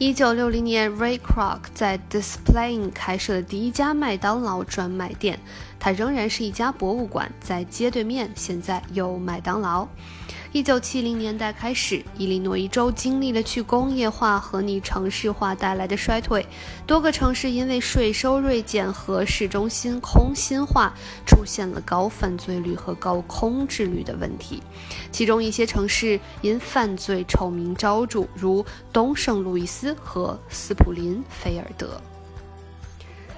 一九六零年，Ray Kroc 在 Displaying 开设的第一家麦当劳专卖店，它仍然是一家博物馆，在街对面，现在有麦当劳。一九七零年代开始，伊利诺伊州经历了去工业化和逆城市化带来的衰退，多个城市因为税收锐减和市中心空心化，出现了高犯罪率和高空置率的问题。其中一些城市因犯罪臭名昭著，如东圣路易斯和斯普林菲尔德。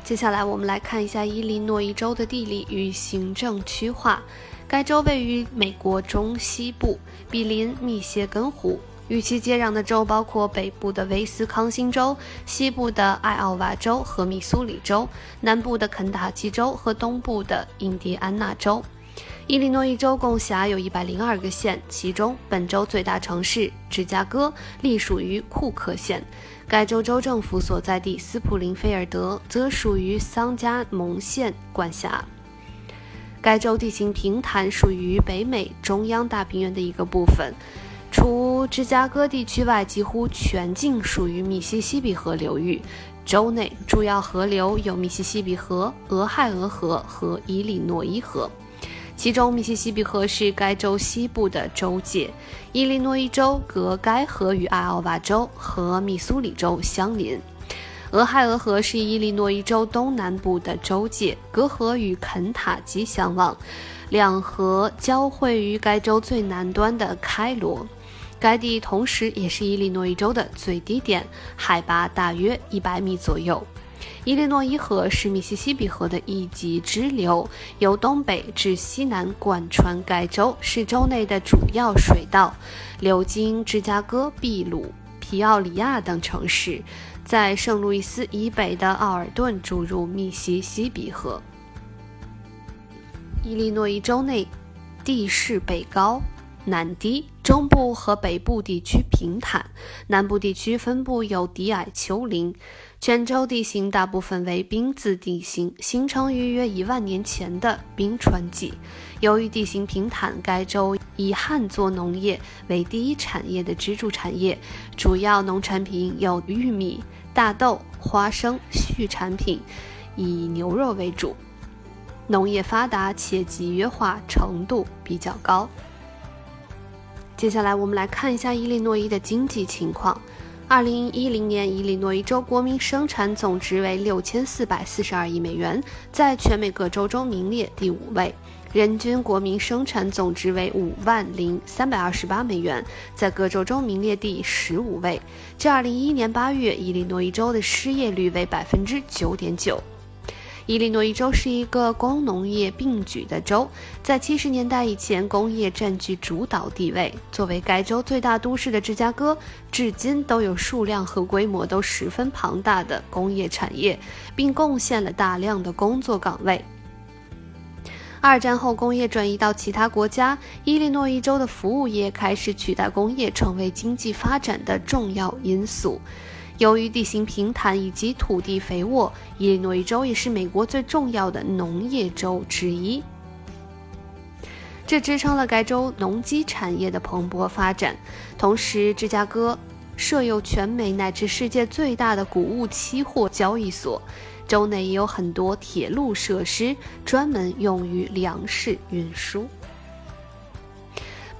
接下来，我们来看一下伊利诺伊州的地理与行政区划。该州位于美国中西部，毗邻密歇根湖。与其接壤的州包括北部的威斯康星州、西部的艾奥瓦州和密苏里州、南部的肯塔基州和东部的印第安纳州。伊利诺伊州共辖有一百零二个县，其中本州最大城市芝加哥隶属于库克县。该州州政府所在地斯普林菲尔德则属于桑加蒙县管辖。该州地形平坦，属于北美中央大平原的一个部分。除芝加哥地区外，几乎全境属于密西西比河流域。州内主要河流有密西西比河、俄亥俄河和伊利诺伊河，其中密西西比河是该州西部的州界。伊利诺伊州隔该河与艾奥瓦州和密苏里州相邻。俄亥俄河是伊利诺伊州东南部的州界，隔河与肯塔基相望，两河交汇于该州最南端的开罗。该地同时也是伊利诺伊州的最低点，海拔大约一百米左右。伊利诺伊河是密西西比河的一级支流，由东北至西南贯穿该州，是州内的主要水道，流经芝加哥、秘鲁、皮奥里亚等城市。在圣路易斯以北的奥尔顿注入密西西比河。伊利诺伊州内地势北高南低，中部和北部地区平坦，南部地区分布有低矮丘陵。全州地形大部分为冰字地形，形成于约一万年前的冰川纪。由于地形平坦，该州以旱作农业为第一产业的支柱产业，主要农产品有玉米。大豆、花生、畜产品以牛肉为主，农业发达且集约化程度比较高。接下来我们来看一下伊利诺伊的经济情况。二零一零年，伊利诺伊州国民生产总值为六千四百四十二亿美元，在全美各州中名列第五位。人均国民生产总值为五万零三百二十八美元，在各州中名列第十五位。至二零一一年八月，伊利诺伊州的失业率为百分之九点九。伊利诺伊州是一个工农业并举的州，在七十年代以前，工业占据主导地位。作为该州最大都市的芝加哥，至今都有数量和规模都十分庞大的工业产业，并贡献了大量的工作岗位。二战后，工业转移到其他国家，伊利诺伊州的服务业开始取代工业，成为经济发展的重要因素。由于地形平坦以及土地肥沃，伊利诺伊州也是美国最重要的农业州之一，这支撑了该州农机产业的蓬勃发展。同时，芝加哥设有全美乃至世界最大的谷物期货交易所。州内也有很多铁路设施，专门用于粮食运输。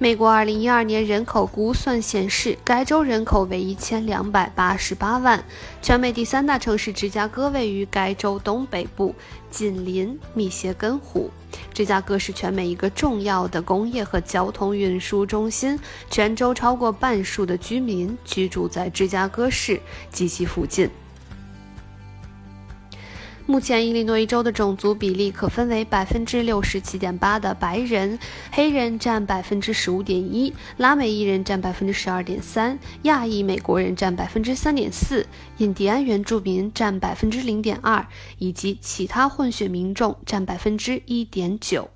美国2012年人口估算显示，该州人口为1288万。全美第三大城市芝加哥位于该州东北部，紧邻密歇根湖。芝加哥是全美一个重要的工业和交通运输中心，全州超过半数的居民居住在芝加哥市及其附近。目前，伊利诺伊州的种族比例可分为百分之六十七点八的白人，黑人占百分之十五点一，拉美裔人占百分之十二点三，亚裔美国人占百分之三点四，印第安原住民占百分之零点二，以及其他混血民众占百分之一点九。